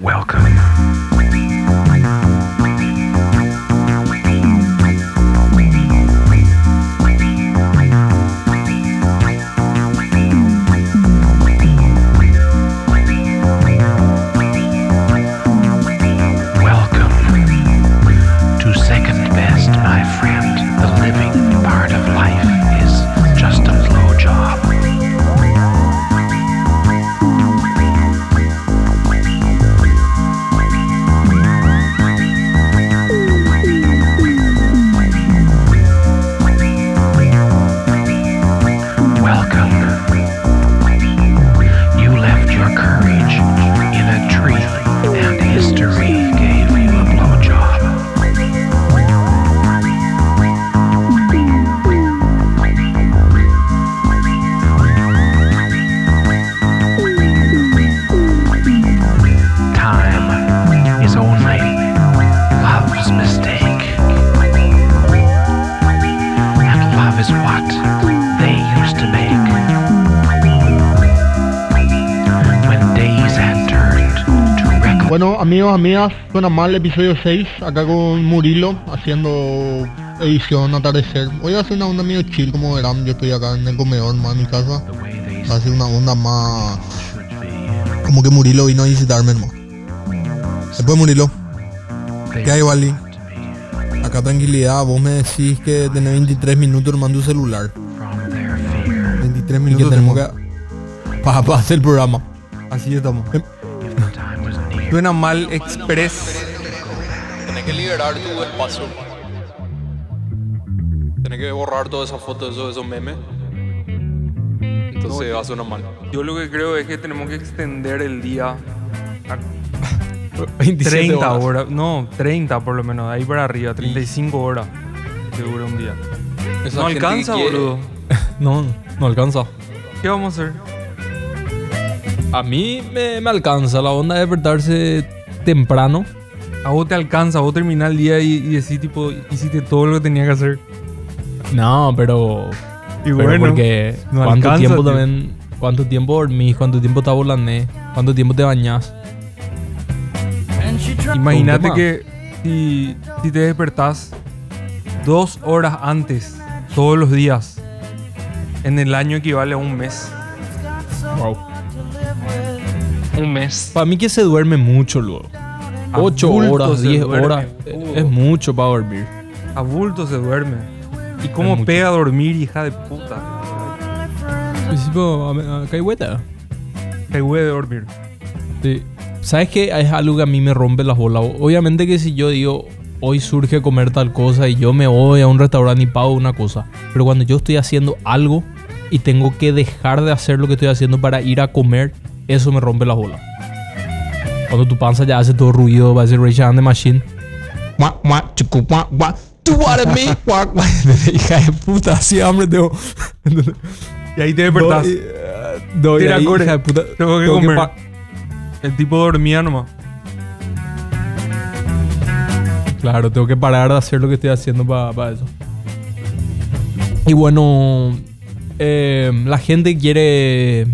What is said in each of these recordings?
Welcome. Amigos, amigas, suena mal episodio 6, acá con Murilo, haciendo edición atardecer. Hoy va a ser una onda medio chill, como verán, yo estoy acá en el comedor, más en mi casa. Va a ser una onda más... Como que Murilo vino a visitarme, hermano. Después Murilo, ¿qué hay, Wally? Acá tranquilidad, vos me decís que tenés 23 minutos armando tu celular. from their fear. 23 minutos tenemos que... Para, para hacer el programa. Así estamos. Suena mal express. Tenés que liberar tu espacio. Tenés que borrar todas esas fotos, esos, esos memes. Entonces va a sonar mal. Yo lo que creo es que tenemos que extender el día a 27 30 horas. horas. No, 30 por lo menos, de ahí para arriba, 35 horas dura un día. Esa no alcanza, boludo. No, no alcanza. ¿Qué vamos a hacer? A mí me, me alcanza la onda de despertarse temprano. A vos te alcanza, vos terminás el día y, y decís, tipo, hiciste todo lo que tenía que hacer. No, pero. Y pero bueno, porque. no ¿Cuánto alcanza, tiempo tío. también. ¿Cuánto tiempo dormís? ¿Cuánto tiempo te volané? ¿Cuánto tiempo te bañás? Imagínate que si, si te despertás dos horas antes, todos los días, en el año equivale a un mes. Wow. Un mes. Para mí que se duerme mucho luego. A 8 bulto horas, se 10 duerme. horas. Uh. Es mucho para dormir. A bulto se duerme. ¿Y cómo pega a dormir, hija de puta? Al principio, a- a- acá hay vuelta. Te hueve dormir. Sí. ¿Sabes qué? Es algo que a mí me rompe las bolas. Obviamente que si yo digo, hoy surge comer tal cosa y yo me voy a un restaurante y pago una cosa. Pero cuando yo estoy haciendo algo y tengo que dejar de hacer lo que estoy haciendo para ir a comer, eso me rompe las bolas. Cuando tu panza ya hace todo ruido, va a ser Rage Against the Machine. ¿Tú wanted me? Hija de puta, así hambre tengo. Y ahí te despertás. Doy, eh, doy Tira, ahí, hija de puta. Tengo que Tengo comer. pa- El tipo dormía nomás. Claro, tengo que parar de hacer lo que estoy haciendo para eso. Y bueno, eh, la gente quiere,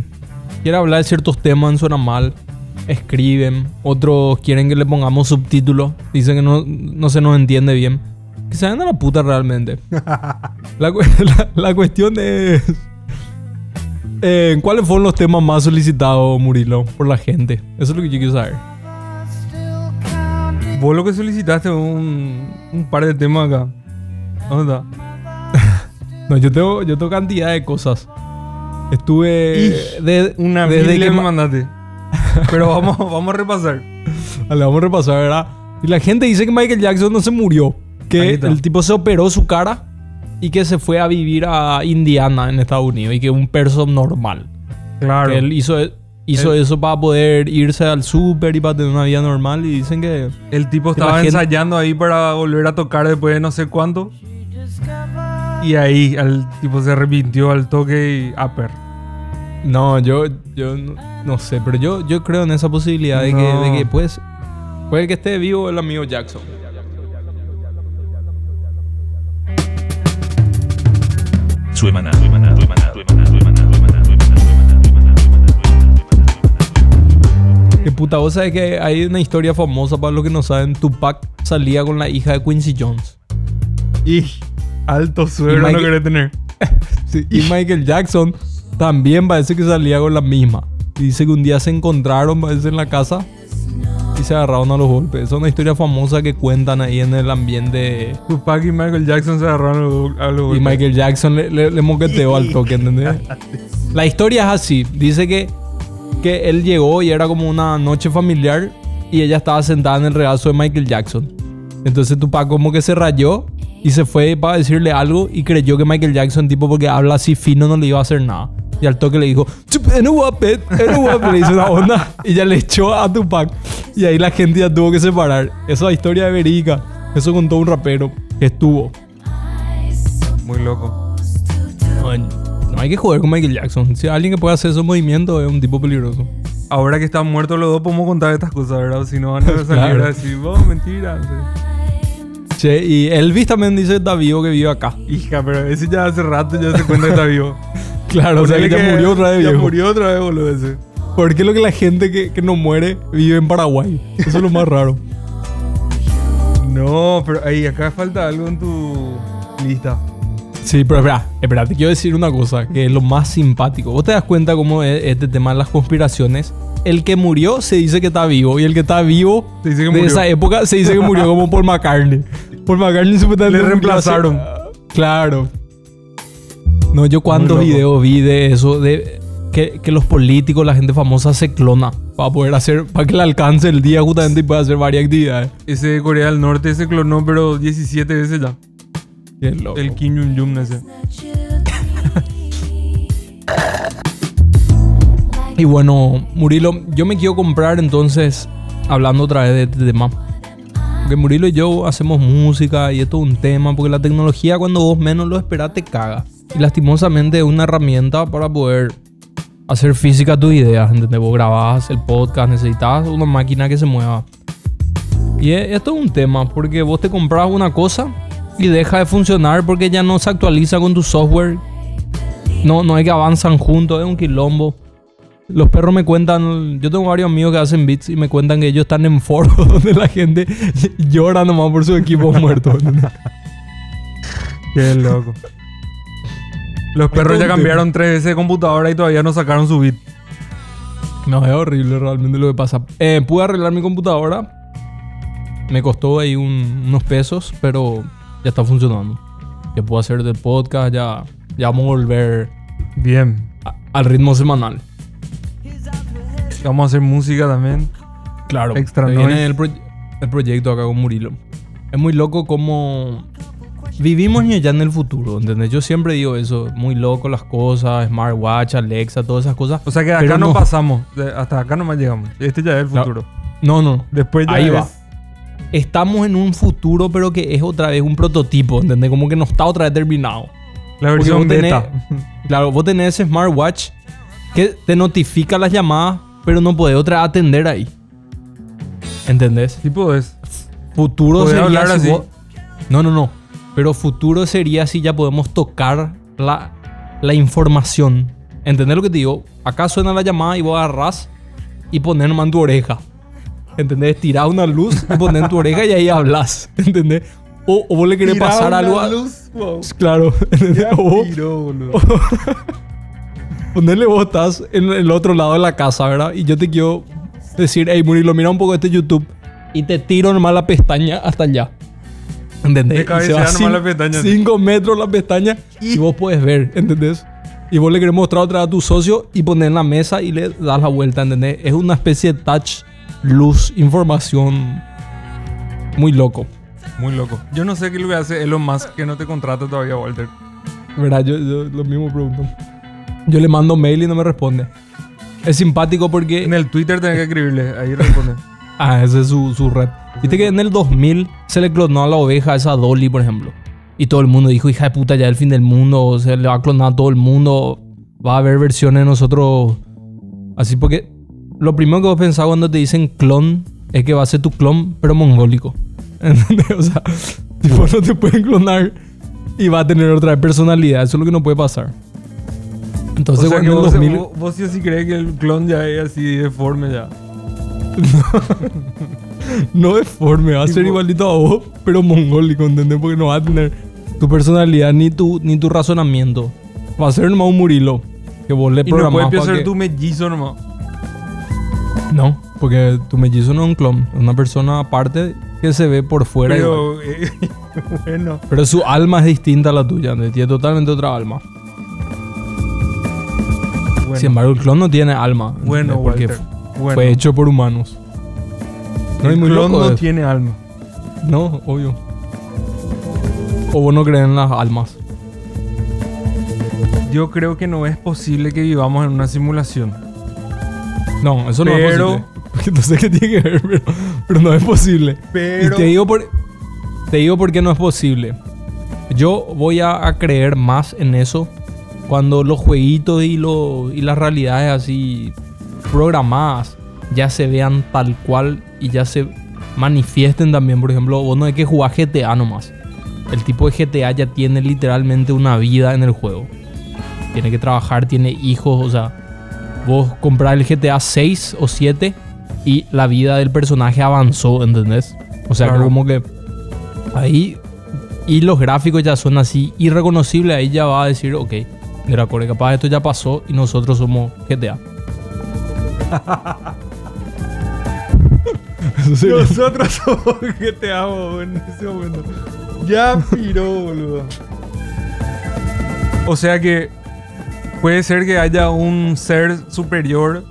quiere hablar de ciertos temas en Suena Mal. Escriben. Otros quieren que le pongamos subtítulos. Dicen que no, no se nos entiende bien. Que se vayan a la puta realmente. la- la cuestión es... eh, ¿Cuáles fueron los temas más solicitados, Murilo, por la gente? Eso es lo que yo quiero saber. Vos lo que solicitaste un, un par de temas acá. ¿Dónde está? No, yo tengo, yo tengo cantidad de cosas. Estuve de- Una desde que me ma- mandaste. Pero vamos, vamos a repasar. Vale, vamos a repasar, ¿verdad? Y la gente dice que Michael Jackson no se murió. Que el tipo se operó su cara y que se fue a vivir a Indiana, en Estados Unidos. Y que un perso normal. Claro. Que él hizo, hizo Él- eso para poder irse al súper y para tener una vida normal. Y dicen que... El tipo estaba gente- ensayando ahí para volver a tocar después de no sé cuánto. Y ahí al tipo se arrepintió al toque y upper. No, yo, yo no, no sé, pero yo, yo creo en esa posibilidad no. de, que, de que pues, puede que esté vivo el amigo Jackson. Suemana, suemana, suemana. Que puta, vos sabés que hay una historia famosa para los que no saben. Tupac salía con la hija de Quincy Jones. Y alto suegro Y no Michael- querés tener. Sí, y Michael Jackson también parece que salía con la misma. Y dice que un día se encontraron, parece, en la casa y se agarraron a los golpes. Es una historia famosa que cuentan ahí en el ambiente. Tupac y Michael Jackson se agarraron a los- los Y golpes. Michael Jackson le, le- le moqueteó al toque, ¿entendés? La historia es así. Dice que, que él llegó y era como una noche familiar y ella estaba sentada en el regazo de Michael Jackson. Entonces Tupac como que se rayó y se fue para decirle algo y creyó que Michael Jackson, tipo porque habla así fino, no le iba a hacer nada. Y al toque le dijo, "Chup, era guapet, era guapet", le hizo una onda y ya le echó a Tupac. Y ahí la gente ya tuvo que separar. Esa historia de verídica. Eso contó un rapero que estuvo. Muy loco. No, no hay que joder con Michael Jackson. Si alguien que puede hacer esos movimientos es un tipo peligroso. Ahora que están muertos los dos, podemos contar estas cosas, ¿verdad? Si no van a salir Claro. a decir, vos, mentira. Sí. Che, y Elvis también dice que está vivo, que vive acá. Hija, pero ese ya hace rato ya se cuenta que está vivo. Claro, o sea que Ponele ya murió otra vez, Ya viejo. murió otra vez, boludo, ese. ¿Por qué lo que la gente que, que no muere vive en Paraguay? Eso es lo más raro. No, pero ahí, acá falta algo en tu lista. Sí, pero espera, espera, te quiero decir una cosa, que es lo más simpático. ¿Vos te das cuenta cómo es este tema de las conspiraciones? El que murió se dice que está vivo y el que está vivo Se dice que de murió. esa época se dice que murió como Paul McCartney. Paul McCartney supuestamente Le reemplazaron. Claro. No, yo cuántos videos vi de eso, de que, que los políticos, la gente famosa se clona para poder hacer, para que le alcance el día justamente y pueda hacer varias actividades. Ese de Corea del Norte se clonó, pero 17 veces ya. Qué loco. El Kim Jong-un ese. Y bueno, Murilo, yo me quiero comprar entonces, hablando otra vez de este tema. Porque Murilo y yo hacemos música y esto es un tema, porque la tecnología cuando vos menos lo esperás te caga. Y lastimosamente es una herramienta para poder hacer física tus ideas, ¿entendés? Vos grabás el podcast, necesitas una máquina que se mueva. Y e- esto es un tema, porque vos te compras una cosa y deja de funcionar porque ya no se actualiza con tu software. No, no es que avanzan juntos, es un quilombo. Los perros me cuentan, yo tengo varios amigos que hacen beats y me cuentan que ellos están en foros donde la gente llora nomás por su equipo muerto. ¿entendés? Qué loco. Los perros ya cambiaron tres veces de computadora y todavía no sacaron su bit. No, es horrible realmente lo que pasa. Eh, pude arreglar mi computadora. Me costó ahí un- unos pesos, pero ya está funcionando. Ya puedo hacer del podcast, ya, ya vamos a volver Bien. a- al ritmo semanal. Vamos a hacer música también. Claro. Extra viene el, el proyecto acá con Murilo. Es muy loco como vivimos ya en el futuro, ¿entendés? Yo siempre digo eso, muy loco las cosas, smartwatch, Alexa, todas esas cosas. O sea que acá no, no- pasamos. Hasta acá nomás llegamos. Este ya es el No. futuro. No, no. Después ya Ahí es- va. Estamos en un futuro, pero que es otra vez un prototipo, ¿entendés? Como que no está otra vez terminado. La versión vos tenés- beta. Claro, vos tenés ese smartwatch que te notifica las llamadas, pero no podés otra atender ahí. ¿Entendés? Tipo es. Futuro Podés sería hablar si así. vos- No, no, no. Pero futuro sería si ya podemos tocar la, la información. ¿Entendés lo que te digo? Acá suena la llamada y vos agarrás y pones nomás en tu oreja. ¿Entendés? Tirás una luz y pones en tu oreja y ahí hablas. ¿Entendés? O, o vos le querés pasar algo a... Claro. ¿entendés? O- Ponerle vos estás en el otro lado de la casa, ¿verdad? Y yo te quiero decir, hey Murilo, mira un poco este YouTube y te tiro nomás la pestaña hasta allá. ¿Entendés? Te Y se va nomás la pestaña. Cinco metros la pestaña y vos puedes ver, ¿entendés? Y vos le querés mostrar otra vez a tu socio y poner en la mesa y le das la vuelta, ¿entendés? Es una especie de touch, luz, información. Muy loco. Muy loco. Yo no sé qué es lo que hace Elon Musk que no te contrata todavía, Walter. ¿Verdad? Yo, yo lo mismo pregunto. Yo le mando mail y no me responde. Es simpático porque... En el Twitter tenés que escribirle. Ahí responde. Ah, esa es su, su red. Viste que en el 2000 se le clonó a la oveja esa Dolly, por ejemplo. Y todo el mundo dijo, hija de puta, ya es el fin del mundo. Se le va a clonar a todo el mundo. Va a haber versiones de nosotros. Así porque lo primero que vos pensás cuando te dicen clon es que va a ser tu clon, pero mongólico. ¿Entendés? O sea, tipo, no te pueden clonar y va a tener otra personalidad. Eso es lo que no puede pasar. Entonces, o sea cuando vos, el 2000... vos, vos sí crees que el clon ya es así deforme ya. No deforme, va a ser igualito a vos, pero mongólico, ¿entendés? Porque no va a tener tu personalidad ni tu, ni tu razonamiento. Va a ser nomás un Murilo. Que vos le Y no programás pa' ser que- tu mellizo nomás. No, porque tu mellizo no es un clon, es una persona aparte que se ve por fuera. igual. Pero, eh, bueno. Pero su alma es distinta a la tuya, ¿entendés? tiene totalmente otra alma. Bueno. Sin embargo, el clon no tiene alma. Bueno, ¿entendés? porque Bueno. fue hecho por humanos. No el muy clon loco no eso. tiene alma. No, obvio. O vos no crees en las almas. Yo creo que no es posible que vivamos en una simulación. No, eso no es posible. No sé qué tiene que ver, pero, pero no es posible. Pero- Y te digo por. Te digo por qué no es posible. Yo voy a, a creer más en eso cuando los jueguitos y, lo, y las realidades así programadas ya se vean tal cual y ya se manifiesten también. Por ejemplo, vos no hay que jugar GTA nomás. El tipo de GTA ya tiene literalmente una vida en el juego. Tiene que trabajar, tiene hijos, o sea, vos comprar el GTA 6 o 7 y la vida del personaje avanzó, ¿entendés? O sea, que como que ahí y los gráficos ya son así irreconocibles, ahí ya va a decir, ok, mira, core, capaz esto ya pasó y nosotros somos GTA. Nosotros somos te amo en ese momento. Ya piró, boludo. O sea que puede ser que haya un ser superior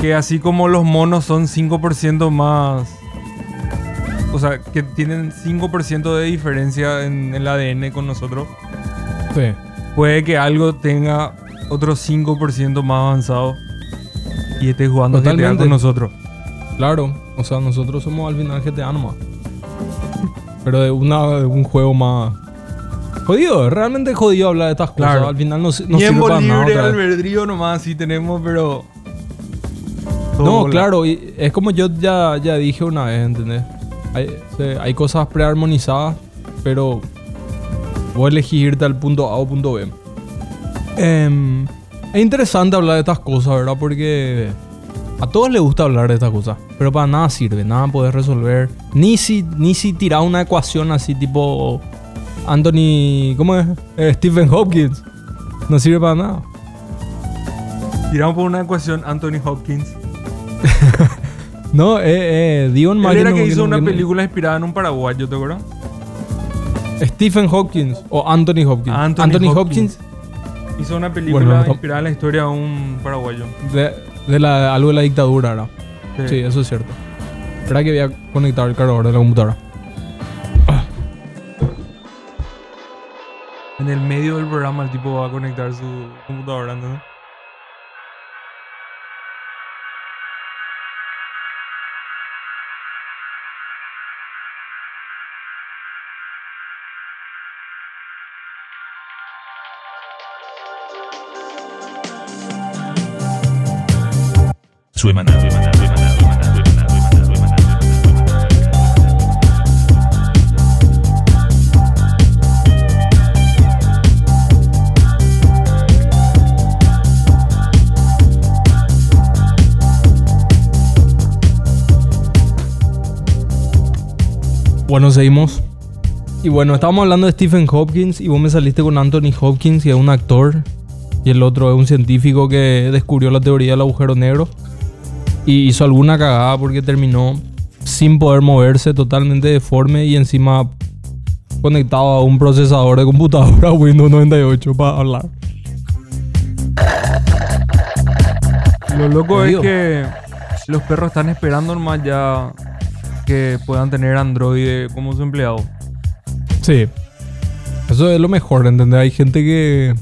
que así como los monos son 5% más... O sea, que tienen 5% de diferencia en el ADN con nosotros. Sí. Puede que algo tenga otro 5% más avanzado y esté jugando GTA Totalmente. con nosotros. Claro, o sea, nosotros somos al final GTA nomás. Pero de, una, de un juego más... Jodido, realmente jodido hablar de estas cosas. Claro. Al final no, no Tiempo sirve para nada. libre, albedrío nomás sí tenemos, pero... No, Todo claro, y es como yo ya, ya dije una vez, ¿entendés? Hay, hay cosas prearmonizadas, pero vos elegís irte al punto A o punto B. Em, es interesante hablar de estas cosas, ¿verdad? Porque a todos les gusta hablar de estas cosas, pero para nada sirve, nada podés resolver. Ni si, ni si tirás una ecuación así tipo Anthony, ¿cómo es? Eh, Stephen Hopkins. No sirve para nada. Tiramos por una ecuación Anthony Hopkins. No, eh, eh, Dion Él Mario era que hizo una película inspirada en un paraguayo, ¿te acuerdas? Stephen Hopkins o Anthony Hopkins. Anthony Anthony, Hopkins. Hopkins, Hizo una película Bueno, inspirada en la historia de un paraguayo. de, de la, algo de la dictadura, ¿verdad? Sí. Sí, eso es cierto. Espera que voy a conectar el cargador de la computadora. En el medio del programa el tipo va a conectar su computadora, ¿no? Bueno, seguimos. Y bueno, estábamos hablando de Stephen Hopkins y vos me saliste con Anthony Hopkins, que es un actor. Y el otro es un científico que descubrió la teoría del agujero negro. Y hizo alguna cagada porque terminó sin poder moverse, totalmente deforme y encima conectado a un procesador de computadora Windows 98 para hablar. Lo loco es que los perros están esperando nomás ya que puedan tener Android como su empleado. Sí. Eso es lo mejor, ¿entendés? Hay gente que...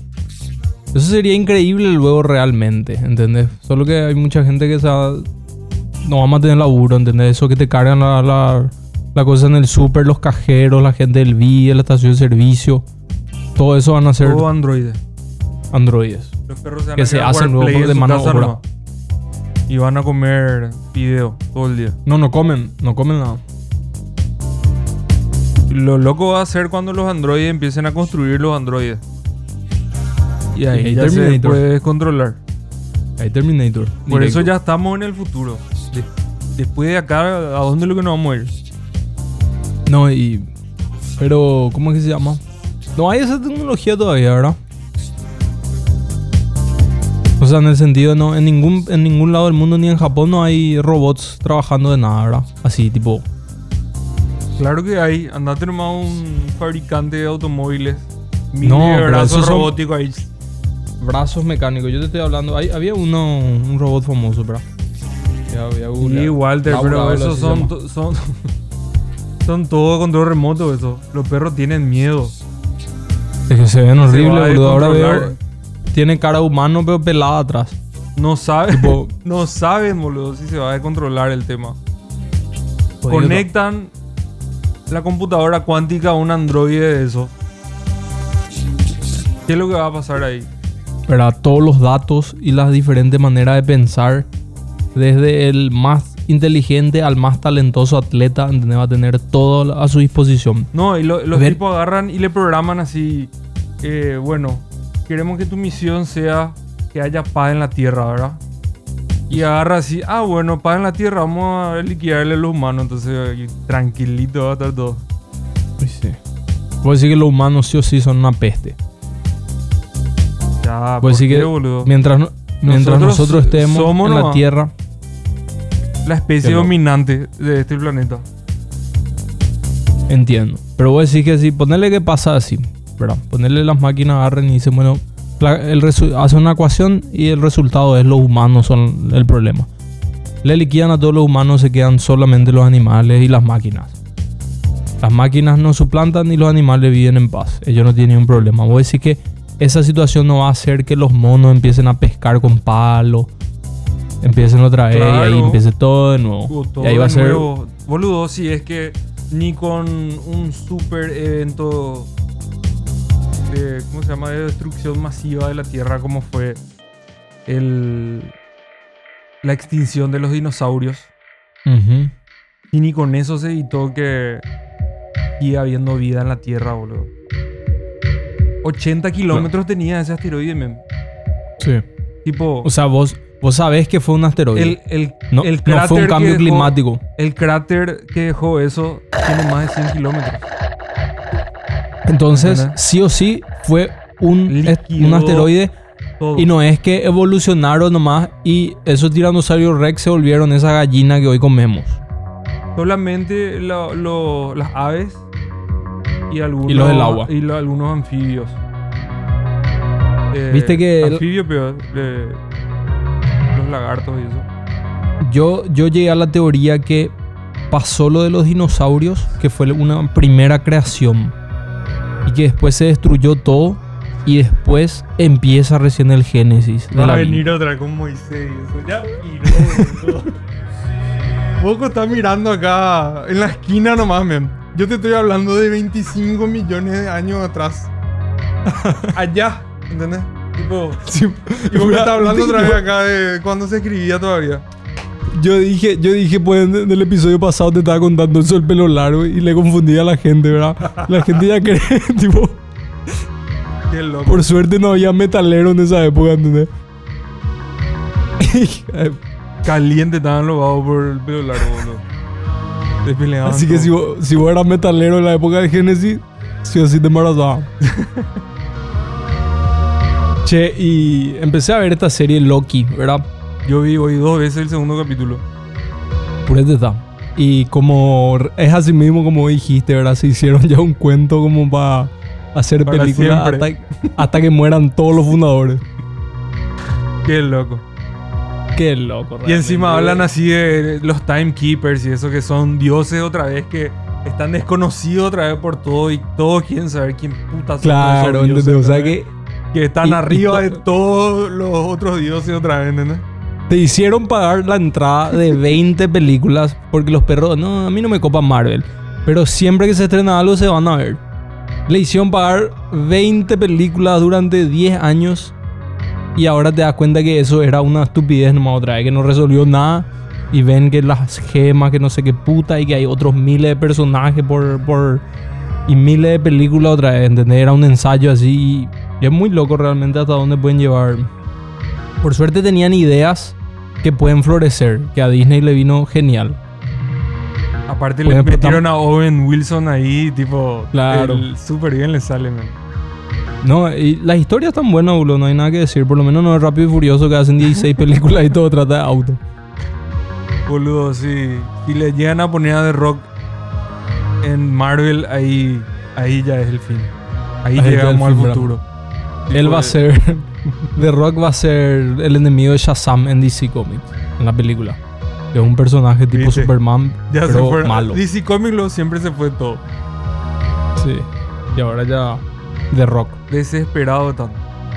Eso sería increíble luego realmente, ¿entendés? Solo que hay mucha gente que se va- no vamos a tener laburo, ¿entendés? Eso que te cargan la, la, la cosa en el súper, los cajeros, la gente del VIA, la estación de servicio. Todo eso van a ser Todo Android. androides. Los perros se van Que a se hacen luego por de mano obra. Y van a comer video todo el día. No, no comen, no comen nada. Lo loco va a ser cuando los androides empiecen a construir los androides. Y ahí Y ya se puede controlar. Hay Terminator. Por eso ya estamos en el futuro. Después de acá, ¿a dónde es lo que nos vamos a ir? No, y. Pero, ¿cómo es que se llama? No hay esa tecnología todavía, ¿verdad? O sea, en el sentido, no, en ningún, en ningún lado del mundo, ni en Japón, no hay robots trabajando de nada, ¿verdad? Así, tipo. Claro que hay. Andate nomás un fabricante de automóviles. Miles No, de brazos robóticos ahí. Brazos mecánicos. Yo te estoy hablando. hay- había uno, un robot famoso, ¿verdad? Googlear. Walter, pero esos son, son, son todo control remoto, eso. Los perros tienen miedo. Es que se ven horribles, boludo. Ahora veo. Tiene cara humano, pero pelada atrás. No saben, Tipo- no saben, boludo, si se va a descontrolar el tema. Jodido. Conectan la computadora cuántica a un androide de eso. ¿Qué es lo que va a pasar ahí? ¿Verdad? Todos los datos y las diferentes maneras de pensar, desde el más inteligente al más talentoso atleta, ¿entendés? va a tener todo a su disposición. No, y lo- los Ver- tipos agarran y le programan así. eh, bueno, queremos que tu misión sea que haya paz en la tierra, ¿verdad? Y agarra así, ah, bueno, paz en la tierra, vamos a liquidarle a los humanos. Entonces, tranquilito va a estar todo. Puedo decir que los humanos sí o sí son una peste. Ya, Puedo ¿por decir qué, que boludo? mientras, no- mientras Nosotros nosotros estemos somos en la nomás. Tierra, La especie dominante de este planeta. entiendo. Pero voy a decir que si ponerle que pasa así, ¿verdad? Ponerle las máquinas agarren y dicen, bueno, la- el hace una ecuación y el resultado es los humanos son el problema. Le liquidan a todos los humanos, se quedan solamente los animales y las máquinas. Las máquinas no suplantan y los animales viven en paz. Ellos no tienen ningún problema. Voy a decir que esa situación no va a hacer que los monos empiecen a pescar con palo. Empiecen otra vez y ahí empiece todo de nuevo. Todo y ahí va a ser. nuevo. Boludo, si es que ni con un super evento de, ¿cómo se llama? De destrucción masiva de la Tierra como fue el, la extinción de los dinosaurios. Y ni con eso se evitó que siga habiendo vida en la Tierra, boludo. 80 kilómetros tenía ese asteroide, men. Sí. Tipo, O sea, vos, vos sabés que fue un asteroide. el, el, no, el no fue un cambio dejó- climático. El cráter que dejó eso tiene más de 100 kilómetros. Entonces, sí o sí, fue un, un asteroide. Todo. Y no es que evolucionaron nomás y esos tiranosaurios rex se volvieron esa gallina que hoy comemos. Solamente lo- lo- las aves y algunos, Y los del agua. y lo- algunos anfibios. Eh, Viste que Anfibios, pero eh, los lagartos y eso. Yo, yo llegué a la teoría que pasó lo de los dinosaurios, que fue una primera creación. Y que después se destruyó todo. Y después empieza recién el génesis. Va a vida. venir otra con Moisés y eso. Ya vino. Poco está mirando acá en la esquina nomás, men. Yo te estoy hablando de 25 millones de años atrás. Allá, ¿entendés? Tipo, y vos me estás hablando otra vez acá de cuando se escribía todavía. Yo dije, yo dije, pues en el episodio pasado te estaba contando eso del pelo largo y le confundía a la gente, ¿verdad? La gente ya cree, tipo, Qué loco. por suerte no había metalero en esa época, ¿entendés? Caliente estaban los vagos por el pelo largo, boludo. Así que si vos, si vos eras metalero en la época de Génesis, sí o sí te embarazaba. che, y empecé a ver esta serie Loki, ¿verdad? Yo vi hoy dos veces el segundo capítulo. Por este está. Y como es así mismo como dijiste, ¿verdad? Se hicieron ya un cuento como para hacer películas hasta que mueran todos los fundadores. Qué loco. Qué loco, Y encima realmente. hablan así de los timekeepers y eso que son dioses otra vez que están desconocidos otra vez por todo y todos quieren saber quién puta son Claro, dioses, ¿entendés? O sea que que están y- y arriba to- de todos los otros dioses otra vez, ¿entendés? te hicieron pagar la entrada de 20 películas porque los perros, no, a mí no me copa Marvel. Pero siempre que se estrena algo se van a ver. Le hicieron pagar 20 películas durante 10 años y ahora te das cuenta que eso era una estupidez nomás otra vez, que no resolvió nada. Y ven que las gemas, que no sé qué puta, y que hay otros miles de personajes por, por y miles de películas otra vez, ¿entendés? Era un ensayo así. Y es muy loco realmente hasta dónde pueden llevar. Por suerte tenían ideas que pueden florecer, que a Disney le vino genial. Aparte le metieron a Owen Wilson ahí, tipo... Claro. el- Súper bien le sale, man. No, y las historias están buenas, boludo, no hay nada que decir. Por lo menos no es Rápido y Furioso que hacen 16 películas y todo trata de auto. Boludo, sí. Si le llegan a poner a The Rock en Marvel, ahí, ahí ya es el fin. Ahí, llegamos al futuro. Él va a ser. The Rock va a ser el enemigo de Shazam en DC Comics, en la película. Es un personaje tipo ¿Viste? Superman, Ya se pero fue. malo. DC Comics lo- siempre se fue todo. Sí. Y ahora ya. The Rock. Desesperado tanto.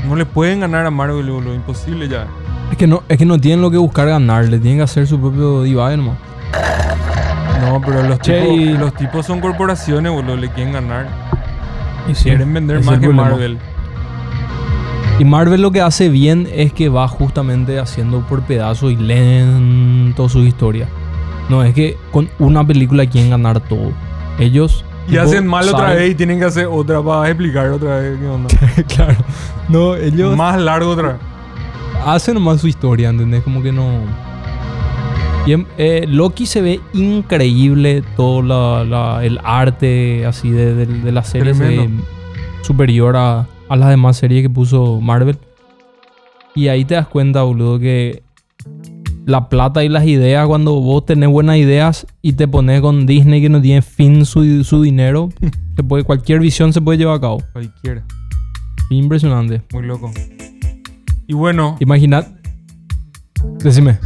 No le pueden ganar a Marvel, boludo. Imposible ya. Es que no, es que no tienen lo que buscar ganarle, tienen que hacer su propio divide nomás. No, pero los, Che, tipos, y- los tipos son corporaciones, boludo. Le quieren ganar. Y sí, Quieren vender más que. Marvel. Y Marvel lo que hace bien es que va justamente haciendo por pedazos y lento su historia. No es que con una película quieren ganar todo. Ellos. Y hacen mal otra vez y tienen que hacer otra para explicar otra vez qué onda. claro. No, ellos Más largo otra vez. hacen nomás su historia, ¿entendés? Como que no. Y en- eh, Loki se ve increíble, todo la- la- el arte así de, de- de la serie se ve Tremendo. superior a, a las demás series que puso Marvel. Y ahí te das cuenta, boludo, que la plata y las ideas, cuando vos tenés buenas ideas y te pones con Disney que no tiene fin su, su dinero, se puede, cualquier visión se puede llevar a cabo. Cualquiera. Impresionante. Muy loco. Y bueno, Imaginad. Decime.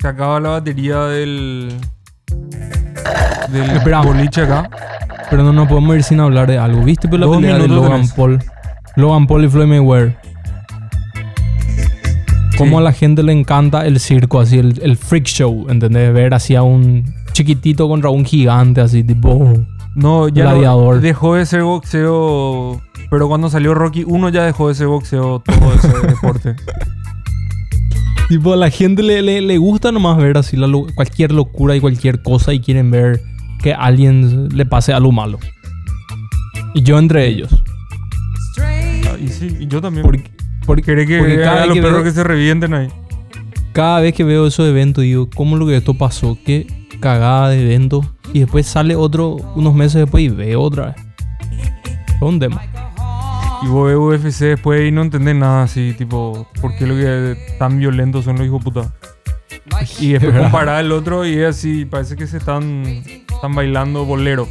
se acaba la batería del. Del Espera. boliche acá. Pero no nos podemos ir sin hablar de algo. ¿Viste por la Dos pelea de Logan tenés. Paul? Logan Paul y Floyd Mayweather. Cómo a la gente le encanta el circo, así, el, el freak show, ¿entendés? Ver así a un chiquitito contra un gigante, así, tipo... No, ya Gladiador. dejó de ser boxeo. Pero cuando salió Rocky 1 ya dejó de ser boxeo todo ese deporte. Tipo, a la gente le, le, le gusta nomás ver así la cualquier locura y cualquier cosa y quieren ver que a alguien le pase algo malo. Y yo entre ellos. Ah, y sí, y yo también. Porque, porque, Querés que porque cada a vez los que perros veo- que se revienten ahí. cada vez que veo esos eventos digo, ¿cómo lo que esto pasó? Qué cagada de evento. Y después sale otro unos meses después y veo otra vez. Es un tema. Y vos ves UFC después y no entendés nada así, tipo, ¿por qué lo que tan violentos son los hijos puta? Y después comparar el otro y es así, parece que se están, están bailando bolero.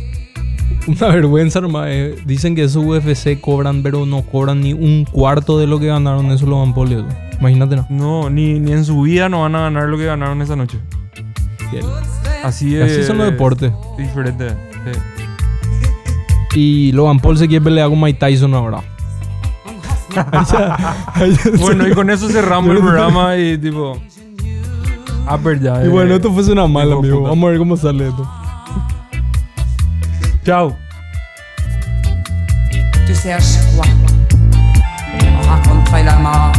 Una vergüenza nomás. eh. Dicen que esos UFC cobran, pero no cobran ni un cuarto de lo que ganaron esos y eso. Imagínate, ¿no? No, ni, ni en su vida no van a ganar lo que ganaron esa noche. Así es. Así son los deportes. Diferente. sí. Y Logan Paul se quiere pelear con Mike Tyson ahora. Bueno, y con eso cerramos el programa y tipo. Ah, pero ya. Y eh, bueno, esto fue una mala, amigo. Vamos a ver cómo sale esto. Chao. Tu cherches quoi On la mort.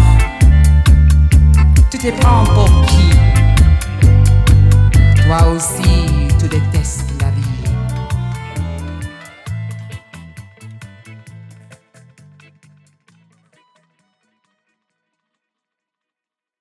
Tu te prends pour qui Toi aussi,